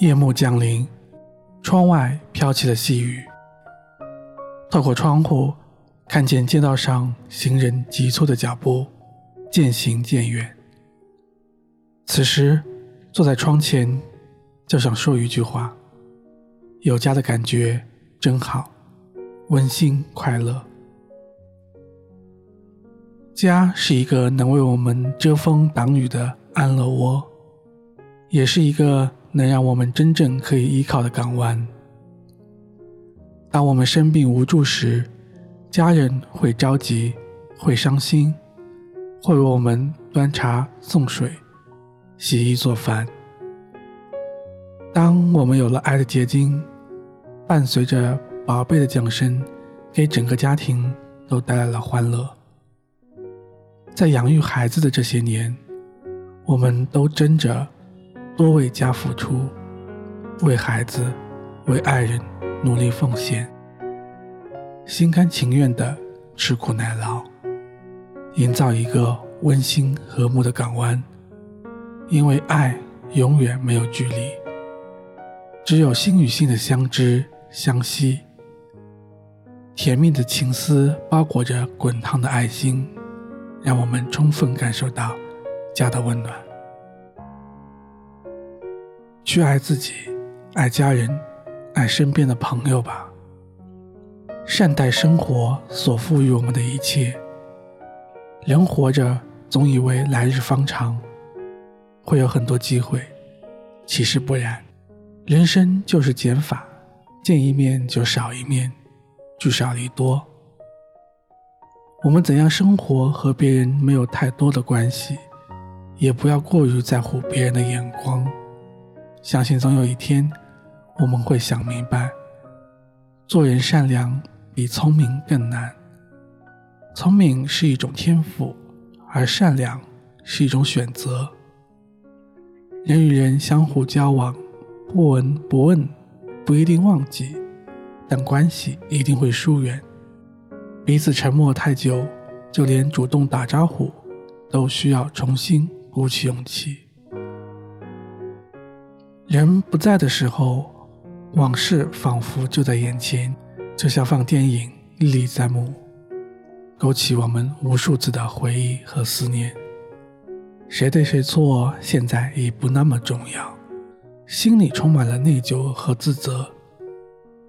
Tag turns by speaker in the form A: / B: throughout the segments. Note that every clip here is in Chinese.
A: 夜幕降临，窗外飘起了细雨。透过窗户，看见街道上行人急促的脚步渐行渐远。此时，坐在窗前，就想说一句话：有家的感觉真好，温馨快乐。家是一个能为我们遮风挡雨的安乐窝，也是一个。能让我们真正可以依靠的港湾。当我们生病无助时，家人会着急，会伤心，会为我们端茶送水、洗衣做饭。当我们有了爱的结晶，伴随着宝贝的降生，给整个家庭都带来了欢乐。在养育孩子的这些年，我们都争着。多为家付出，为孩子、为爱人努力奉献，心甘情愿的吃苦耐劳，营造一个温馨和睦的港湾。因为爱永远没有距离，只有心与心的相知相惜。甜蜜的情丝包裹着滚烫的爱心，让我们充分感受到家的温暖。去爱自己，爱家人，爱身边的朋友吧。善待生活所赋予我们的一切。人活着，总以为来日方长，会有很多机会，其实不然。人生就是减法，见一面就少一面，聚少离多。我们怎样生活和别人没有太多的关系，也不要过于在乎别人的眼光。相信总有一天，我们会想明白，做人善良比聪明更难。聪明是一种天赋，而善良是一种选择。人与人相互交往，不闻不问不一定忘记，但关系一定会疏远。彼此沉默太久，就连主动打招呼都需要重新鼓起勇气。人不在的时候，往事仿佛就在眼前，就像放电影历历在目，勾起我们无数次的回忆和思念。谁对谁错，现在已不那么重要，心里充满了内疚和自责。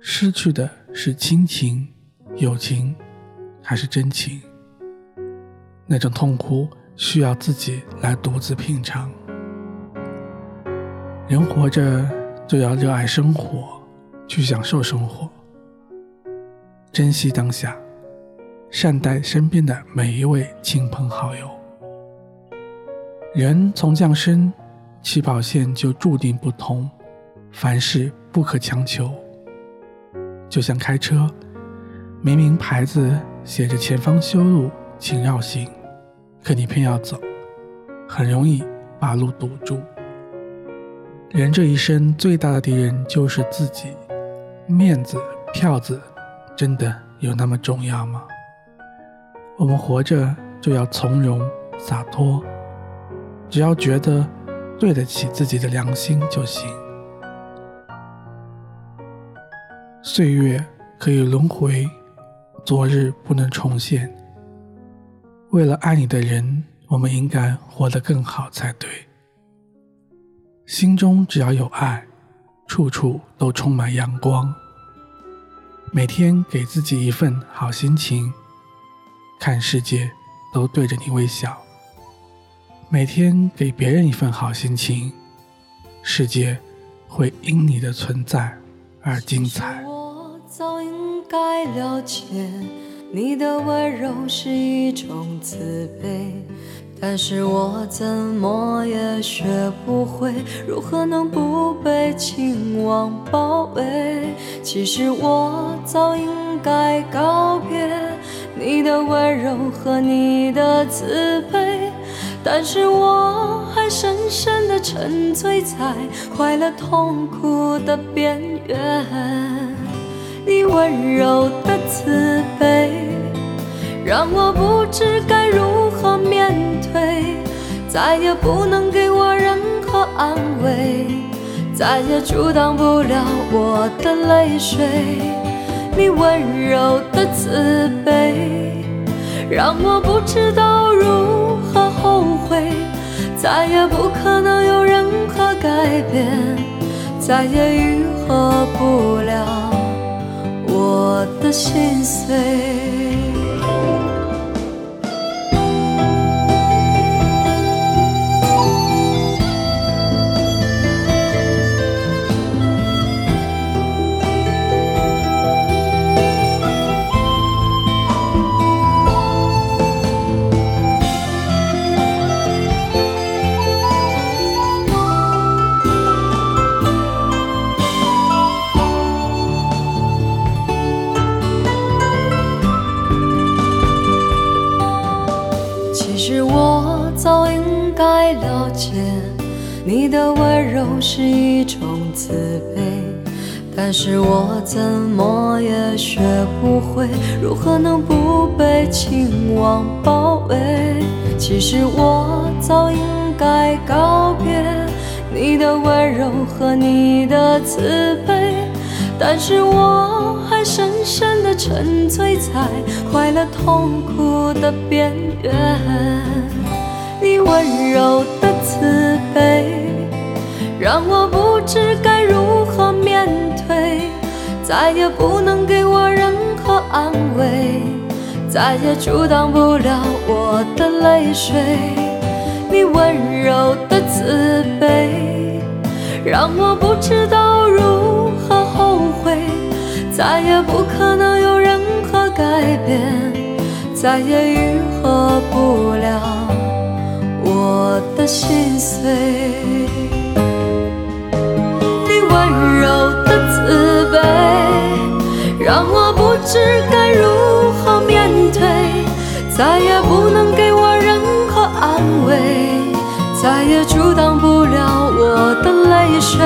A: 失去的是亲情、友情，还是真情？那种痛苦需要自己来独自品尝。人活着就要热爱生活，去享受生活，珍惜当下，善待身边的每一位亲朋好友。人从降生，起跑线就注定不同，凡事不可强求。就像开车，明明牌子写着前方修路，请绕行，可你偏要走，很容易把路堵住。人这一生最大的敌人就是自己，面子、票子，真的有那么重要吗？我们活着就要从容洒脱，只要觉得对得起自己的良心就行。岁月可以轮回，昨日不能重现。为了爱你的人，我们应该活得更好才对。心中只要有爱，处处都充满阳光。每天给自己一份好心情，看世界都对着你微笑。每天给别人一份好心情，世界会因你的存在而精彩。
B: 早应该了解，你的温柔是一种慈悲。但是我怎么也学不会，如何能不被情网包围？其实我早应该告别你的温柔和你的慈悲，但是我还深深的沉醉在快乐痛苦的边缘。你温柔的慈悲，让我不知该如何面对，再也不能给我任何安慰，再也阻挡不了我的泪水。你温柔的慈悲，让我不知道如何后悔，再也不可能有任何改变，再也愈合不了。我的心碎。你的温柔是一种慈悲，但是我怎么也学不会如何能不被情网包围。其实我早应该告别你的温柔和你的慈悲，但是我还深深的沉醉在快乐痛苦的边缘。你温柔的慈悲。让我不知该如何面对，再也不能给我任何安慰，再也阻挡不了我的泪水。你温柔的慈悲，让我不知道如何后悔，再也不可能有任何改变，再也愈合不了我的心碎。你温柔的慈悲，让我不知该如何面对，再也不能给我任何安慰，再也阻挡不了我的泪水。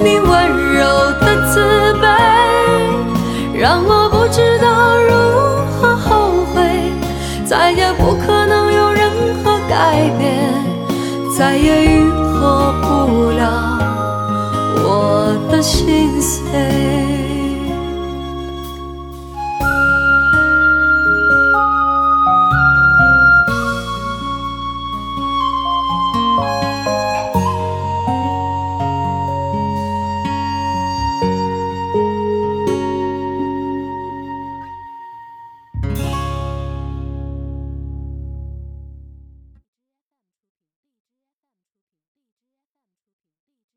B: 你温柔的再也遇